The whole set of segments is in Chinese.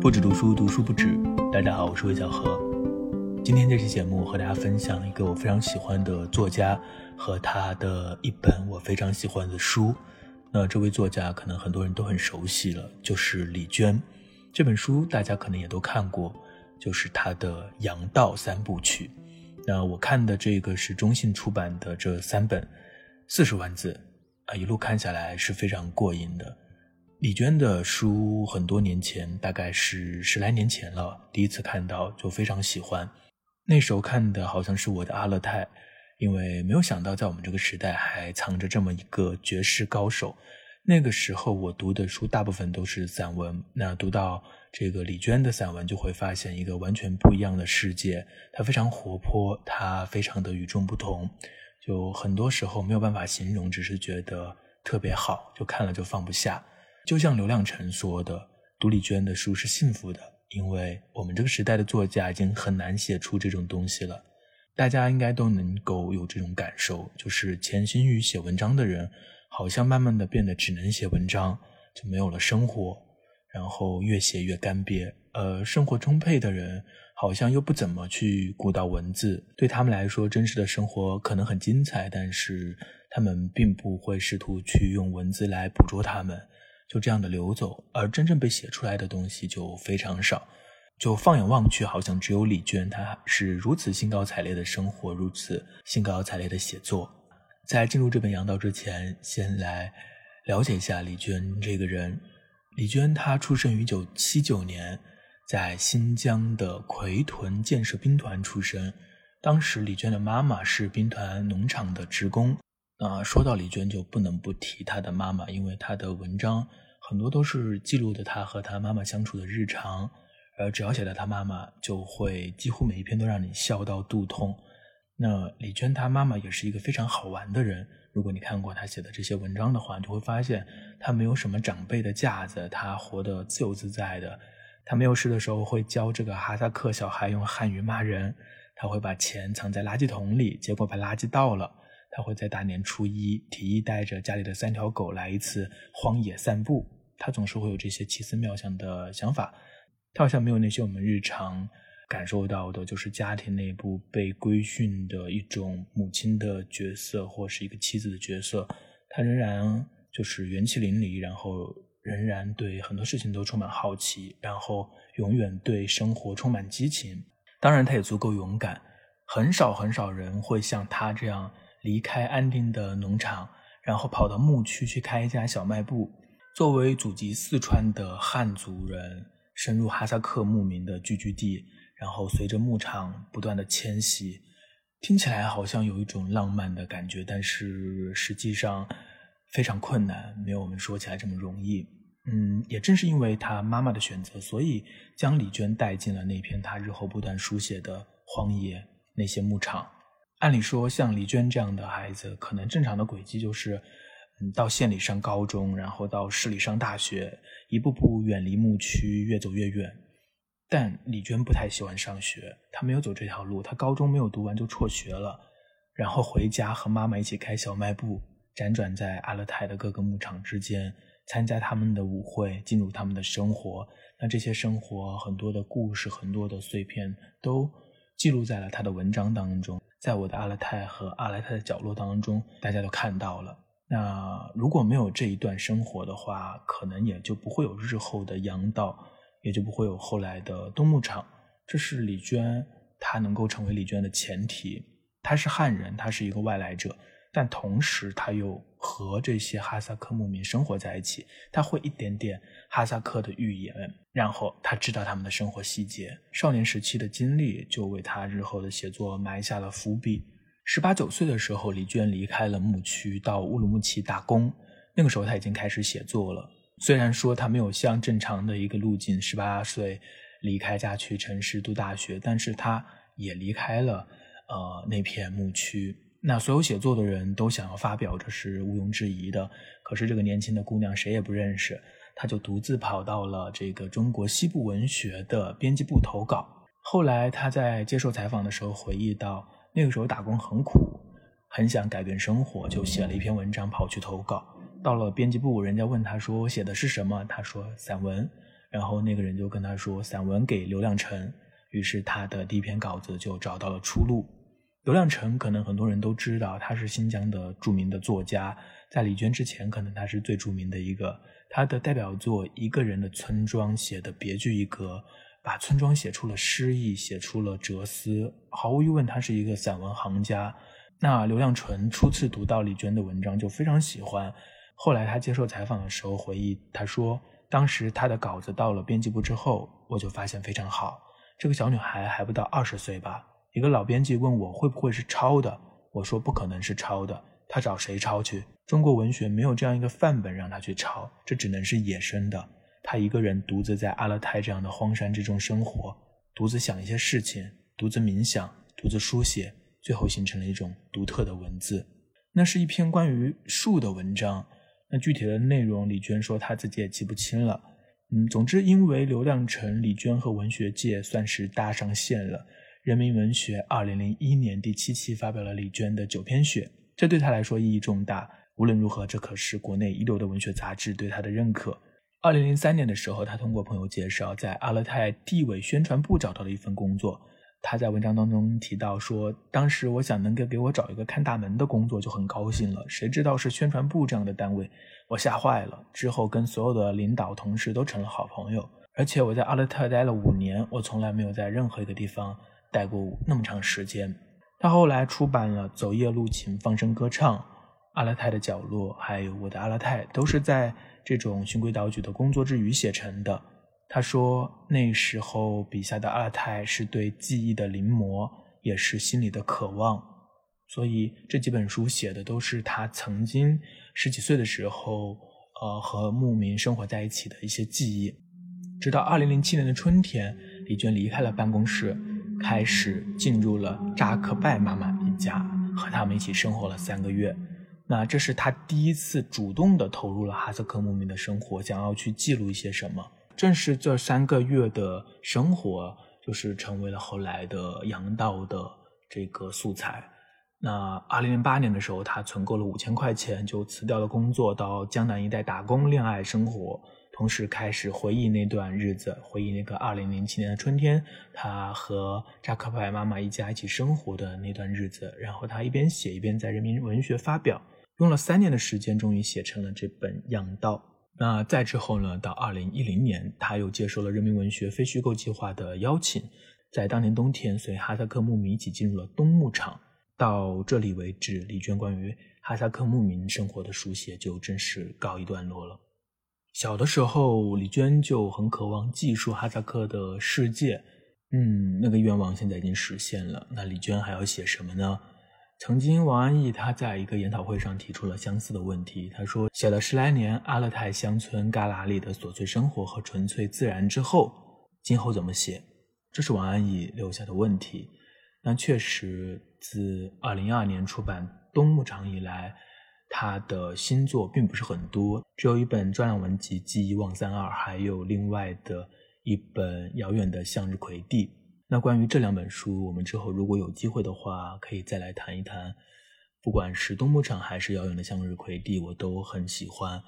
不止读书，读书不止。大家好，我是魏小河。今天这期节目和大家分享一个我非常喜欢的作家和他的一本我非常喜欢的书。那这位作家可能很多人都很熟悉了，就是李娟。这本书大家可能也都看过，就是他的《杨道三部曲》。那我看的这个是中信出版的这三本，四十万字啊，一路看下来是非常过瘾的。李娟的书很多年前，大概是十来年前了，第一次看到就非常喜欢。那时候看的好像是我的阿勒泰，因为没有想到在我们这个时代还藏着这么一个绝世高手。那个时候我读的书大部分都是散文，那读到这个李娟的散文，就会发现一个完全不一样的世界。她非常活泼，她非常的与众不同，就很多时候没有办法形容，只是觉得特别好，就看了就放不下。就像刘亮程说的，读李娟的书是幸福的，因为我们这个时代的作家已经很难写出这种东西了。大家应该都能够有这种感受，就是潜心于写文章的人，好像慢慢的变得只能写文章，就没有了生活，然后越写越干瘪。呃，生活充沛的人，好像又不怎么去顾到文字。对他们来说，真实的生活可能很精彩，但是他们并不会试图去用文字来捕捉他们。就这样的流走，而真正被写出来的东西就非常少。就放眼望去，好像只有李娟，她是如此兴高采烈的生活，如此兴高采烈的写作。在进入这本《杨道》之前，先来了解一下李娟这个人。李娟她出生于一九七九年，在新疆的奎屯建设兵团出生。当时李娟的妈妈是兵团农场的职工。那说到李娟，就不能不提她的妈妈，因为她的文章很多都是记录的她和她妈妈相处的日常，而只要写到她妈妈，就会几乎每一篇都让你笑到肚痛。那李娟她妈妈也是一个非常好玩的人，如果你看过她写的这些文章的话，你就会发现她没有什么长辈的架子，她活得自由自在的。她没有事的时候会教这个哈萨克小孩用汉语骂人，她会把钱藏在垃圾桶里，结果把垃圾倒了。他会在大年初一提议带着家里的三条狗来一次荒野散步。他总是会有这些奇思妙想的想法。他好像没有那些我们日常感受到的，就是家庭内部被规训的一种母亲的角色，或是一个妻子的角色。他仍然就是元气淋漓，然后仍然对很多事情都充满好奇，然后永远对生活充满激情。当然，他也足够勇敢。很少很少人会像他这样。离开安定的农场，然后跑到牧区去开一家小卖部。作为祖籍四川的汉族人，深入哈萨克牧民的聚居地，然后随着牧场不断的迁徙，听起来好像有一种浪漫的感觉，但是实际上非常困难，没有我们说起来这么容易。嗯，也正是因为他妈妈的选择，所以将李娟带进了那片他日后不断书写的荒野，那些牧场。按理说，像李娟这样的孩子，可能正常的轨迹就是，嗯，到县里上高中，然后到市里上大学，一步步远离牧区，越走越远。但李娟不太喜欢上学，她没有走这条路。她高中没有读完就辍学了，然后回家和妈妈一起开小卖部，辗转在阿勒泰的各个牧场之间，参加他们的舞会，进入他们的生活。那这些生活很多的故事，很多的碎片，都记录在了他的文章当中。在我的阿勒泰和阿勒泰的角落当中，大家都看到了。那如果没有这一段生活的话，可能也就不会有日后的阳道，也就不会有后来的东牧场。这是李娟她能够成为李娟的前提。她是汉人，她是一个外来者。但同时，他又和这些哈萨克牧民生活在一起，他会一点点哈萨克的语言，然后他知道他们的生活细节。少年时期的经历就为他日后的写作埋下了伏笔。十八九岁的时候，李娟离开了牧区，到乌鲁木齐打工。那个时候，他已经开始写作了。虽然说他没有像正常的一个路径，十八岁离开家去城市读大学，但是他也离开了呃那片牧区。那所有写作的人都想要发表，这是毋庸置疑的。可是这个年轻的姑娘谁也不认识，她就独自跑到了这个中国西部文学的编辑部投稿。后来她在接受采访的时候回忆到，那个时候打工很苦，很想改变生活，就写了一篇文章跑去投稿。到了编辑部，人家问她说写的是什么，她说散文。然后那个人就跟他说：“散文给刘亮程。”于是他的第一篇稿子就找到了出路。刘亮程可能很多人都知道，他是新疆的著名的作家，在李娟之前，可能他是最著名的一个。他的代表作《一个人的村庄》写的别具一格，把村庄写出了诗意，写出了哲思。毫无疑问，他是一个散文行家。那刘亮程初次读到李娟的文章就非常喜欢。后来他接受采访的时候回忆，他说：“当时他的稿子到了编辑部之后，我就发现非常好。这个小女孩还不到二十岁吧？一个老编辑问我会不会是抄的，我说不可能是抄的。他找谁抄去？中国文学没有这样一个范本让他去抄，这只能是野生的。他一个人独自在阿勒泰这样的荒山之中生活，独自想一些事情，独自冥想，独自书写。”最后形成了一种独特的文字，那是一篇关于树的文章。那具体的内容，李娟说她自己也记不清了。嗯，总之，因为刘亮程、李娟和文学界算是搭上线了，《人民文学》二零零一年第七期发表了李娟的九篇选，这对他来说意义重大。无论如何，这可是国内一流的文学杂志对他的认可。二零零三年的时候，他通过朋友介绍，在阿勒泰地委宣传部找到了一份工作。他在文章当中提到说，当时我想能够给我找一个看大门的工作就很高兴了，谁知道是宣传部这样的单位，我吓坏了。之后跟所有的领导同事都成了好朋友，而且我在阿勒泰待了五年，我从来没有在任何一个地方待过那么长时间。他后来出版了《走夜路请放声歌唱》《阿勒泰的角落》，还有《我的阿勒泰》，都是在这种循规蹈矩的工作之余写成的。他说：“那时候笔下的阿勒泰是对记忆的临摹，也是心里的渴望。所以这几本书写的都是他曾经十几岁的时候，呃，和牧民生活在一起的一些记忆。直到二零零七年的春天，李娟离开了办公室，开始进入了扎克拜妈妈一家，和他们一起生活了三个月。那这是他第一次主动的投入了哈萨克牧民的生活，想要去记录一些什么。”正是这三个月的生活，就是成为了后来的杨道的这个素材。那二零零八年的时候，他存够了五千块钱，就辞掉了工作，到江南一带打工、恋爱、生活，同时开始回忆那段日子，回忆那个二零零七年的春天，他和扎克派妈妈一家一起生活的那段日子。然后他一边写一边在人民文学发表，用了三年的时间，终于写成了这本《杨道》。那再之后呢？到二零一零年，他又接受了人民文学非虚构计划的邀请，在当年冬天，随哈萨克牧民一起进入了冬牧场。到这里为止，李娟关于哈萨克牧民生活的书写就正式告一段落了。小的时候，李娟就很渴望记述哈萨克的世界，嗯，那个愿望现在已经实现了。那李娟还要写什么呢？曾经，王安忆他在一个研讨会上提出了相似的问题。他说：“写了十来年阿勒泰乡村旮旯里的琐碎生活和纯粹自然之后，今后怎么写？”这是王安忆留下的问题。那确实，自二零一二年出版《冬牧场》以来，他的新作并不是很多，只有一本专栏文集《记忆望三二》，还有另外的一本《遥远的向日葵地》。那关于这两本书，我们之后如果有机会的话，可以再来谈一谈。不管是冬牧场还是遥远的向日葵地，我都很喜欢。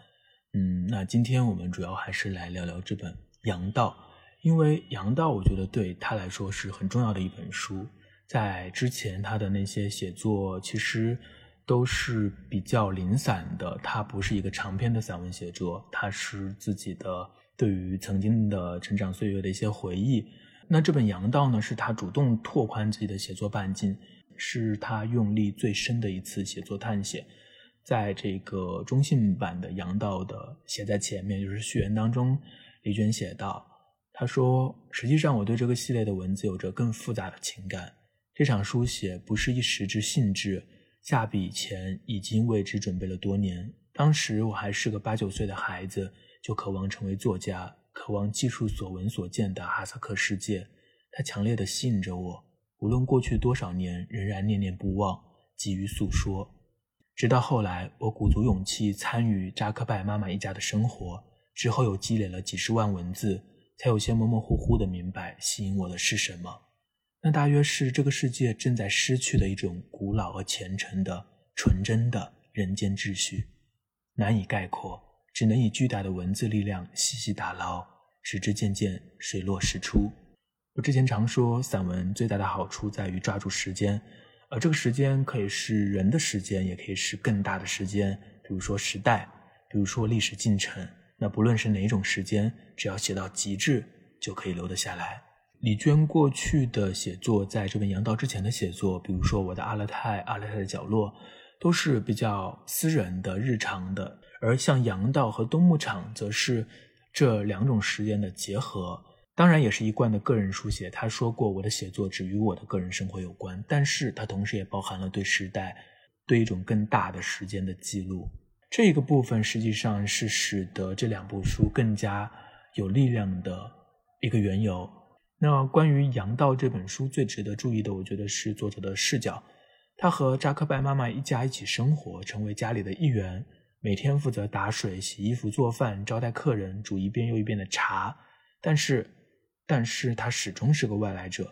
嗯，那今天我们主要还是来聊聊这本《阳道》，因为《阳道》我觉得对他来说是很重要的一本书。在之前他的那些写作其实都是比较零散的，他不是一个长篇的散文写作，他是自己的对于曾经的成长岁月的一些回忆。那这本《阳道》呢，是他主动拓宽自己的写作半径，是他用力最深的一次写作探险。在这个中信版的《阳道》的写在前面，就是序言当中，李娟写道：“他说，实际上我对这个系列的文字有着更复杂的情感。这场书写不是一时之兴致，下笔以前已经为之准备了多年。当时我还是个八九岁的孩子，就渴望成为作家。”渴望记述所闻所见的哈萨克世界，它强烈的吸引着我。无论过去多少年，仍然念念不忘，急于诉说。直到后来，我鼓足勇气参与扎克拜妈妈一家的生活，之后又积累了几十万文字，才有些模模糊糊的明白吸引我的是什么。那大约是这个世界正在失去的一种古老而虔诚的、纯真的人间秩序，难以概括。只能以巨大的文字力量细细打捞，使之渐渐，水落石出。我之前常说，散文最大的好处在于抓住时间，而这个时间可以是人的时间，也可以是更大的时间，比如说时代，比如说历史进程。那不论是哪种时间，只要写到极致，就可以留得下来。李娟过去的写作，在这本《阳道》之前的写作，比如说我的阿勒泰、阿勒泰的角落，都是比较私人的、日常的；而像《阳道》和《冬牧场》，则是这两种时间的结合。当然，也是一贯的个人书写。他说过，我的写作只与我的个人生活有关，但是它同时也包含了对时代、对一种更大的时间的记录。这个部分实际上是使得这两部书更加有力量的一个缘由。那关于《杨道》这本书最值得注意的，我觉得是作者的视角。他和扎克拜妈妈一家一起生活，成为家里的一员，每天负责打水、洗衣服、做饭、招待客人、煮一遍又一遍的茶。但是，但是他始终是个外来者。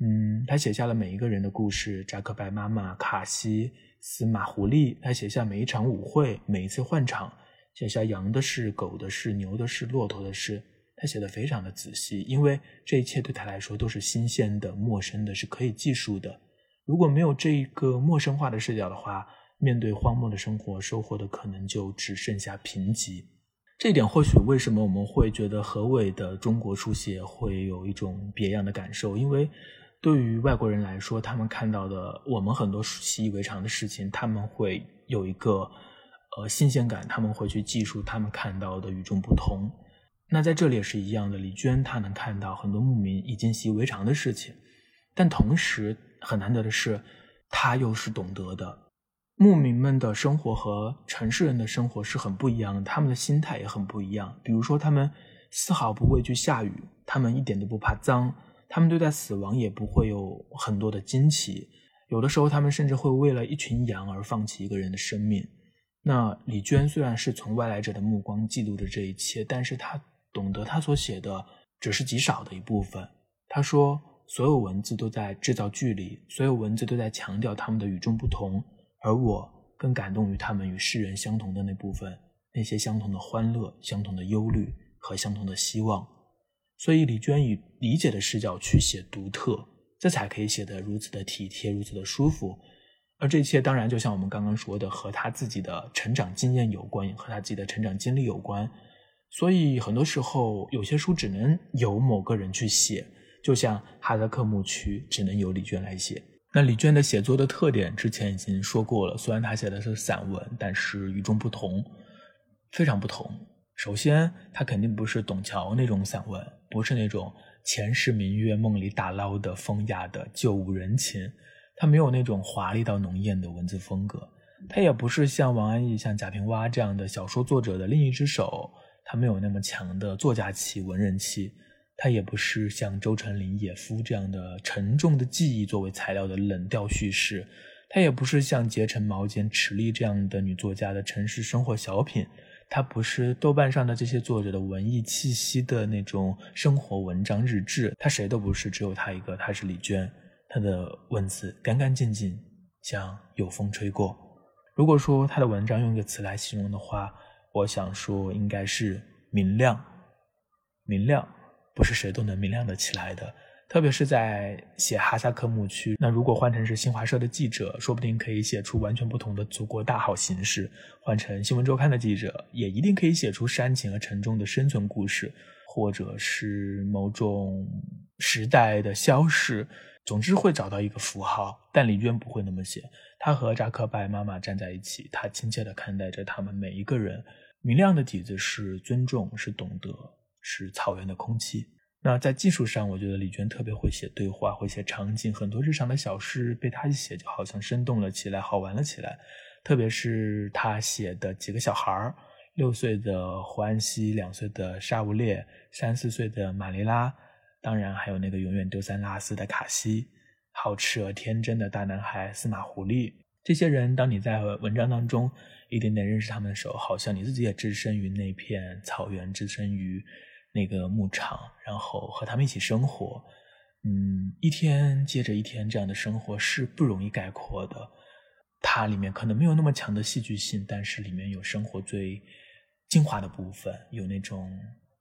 嗯，他写下了每一个人的故事：扎克拜妈妈、卡西、司马狐狸。他写下每一场舞会，每一次换场，写下羊的事、狗的事、牛的事、骆驼的事。他写的非常的仔细，因为这一切对他来说都是新鲜的、陌生的，是可以记述的。如果没有这一个陌生化的视角的话，面对荒漠的生活，收获的可能就只剩下贫瘠。这一点或许为什么我们会觉得何伟的中国书写会有一种别样的感受？因为对于外国人来说，他们看到的我们很多习以为常的事情，他们会有一个呃新鲜感，他们会去记述他们看到的与众不同。那在这里也是一样的，李娟她能看到很多牧民已经习以为常的事情，但同时很难得的是，她又是懂得的。牧民们的生活和城市人的生活是很不一样的，他们的心态也很不一样。比如说，他们丝毫不畏惧下雨，他们一点都不怕脏，他们对待死亡也不会有很多的惊奇。有的时候，他们甚至会为了一群羊而放弃一个人的生命。那李娟虽然是从外来者的目光记录着这一切，但是她。懂得他所写的只是极少的一部分。他说，所有文字都在制造距离，所有文字都在强调他们的与众不同，而我更感动于他们与世人相同的那部分，那些相同的欢乐、相同的忧虑和相同的希望。所以，李娟以理解的视角去写独特，这才可以写得如此的体贴，如此的舒服。而这一切当然就像我们刚刚说的，和他自己的成长经验有关，和他自己的成长经历有关。所以很多时候，有些书只能由某个人去写，就像哈萨克牧区只能由李娟来写。那李娟的写作的特点之前已经说过了，虽然她写的是散文，但是与众不同，非常不同。首先，她肯定不是董桥那种散文，不是那种前世明月梦里打捞的风雅的旧物人情，她没有那种华丽到浓艳的文字风格，她也不是像王安忆、像贾平凹这样的小说作者的另一只手。他没有那么强的作家气、文人气，他也不是像周成林、野夫这样的沉重的记忆作为材料的冷调叙事，他也不是像结成毛尖、池莉这样的女作家的城市生活小品，他不是豆瓣上的这些作者的文艺气息的那种生活文章日志，他谁都不是，只有他一个，他是李娟，他的文字干干净净，像有风吹过。如果说他的文章用一个词来形容的话，我想说，应该是明亮。明亮不是谁都能明亮的起来的，特别是在写哈萨克牧区。那如果换成是新华社的记者，说不定可以写出完全不同的祖国大好形势；换成新闻周刊的记者，也一定可以写出煽情和沉重的生存故事，或者是某种时代的消逝。总之会找到一个符号，但李娟不会那么写。她和扎克拜妈妈站在一起，她亲切地看待着他们每一个人。明亮的底子是尊重，是懂得，是草原的空气。那在技术上，我觉得李娟特别会写对话，会写场景，很多日常的小事被她一写，就好像生动了起来，好玩了起来。特别是她写的几个小孩儿：六岁的胡安西，两岁的沙乌列，三四岁的玛丽拉，当然还有那个永远丢三落四的卡西，好吃而天真的大男孩司马狐狸。这些人，当你在文章当中。一点点认识他们的时候，好像你自己也置身于那片草原，置身于那个牧场，然后和他们一起生活。嗯，一天接着一天这样的生活是不容易概括的。它里面可能没有那么强的戏剧性，但是里面有生活最精华的部分，有那种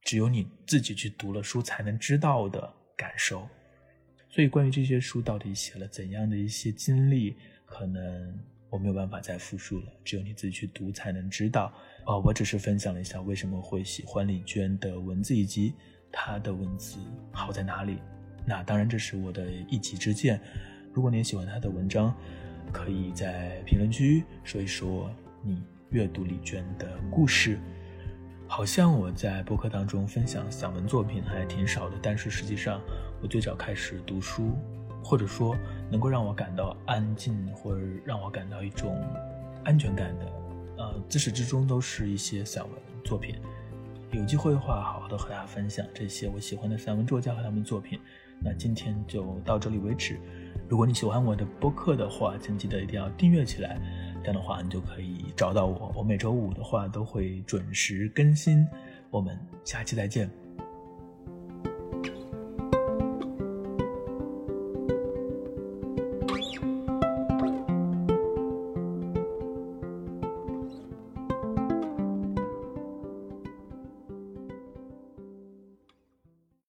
只有你自己去读了书才能知道的感受。所以，关于这些书到底写了怎样的一些经历，可能我没有办法再复述了，只有你自己去读才能知道。哦，我只是分享了一下为什么会喜欢李娟的文字，以及她的文字好在哪里。那当然，这是我的一己之见。如果你也喜欢她的文章，可以在评论区说一说你阅读李娟的故事。好像我在播客当中分享散文作品还挺少的，但是实际上我最早开始读书，或者说能够让我感到安静，或者让我感到一种安全感的，呃，自始至终都是一些散文作品。有机会的话，好好的和大家分享这些我喜欢的散文作家和他们作品。那今天就到这里为止。如果你喜欢我的播客的话，请记得一定要订阅起来，这样的话你就可以找到我。我每周五的话都会准时更新。我们下期再见。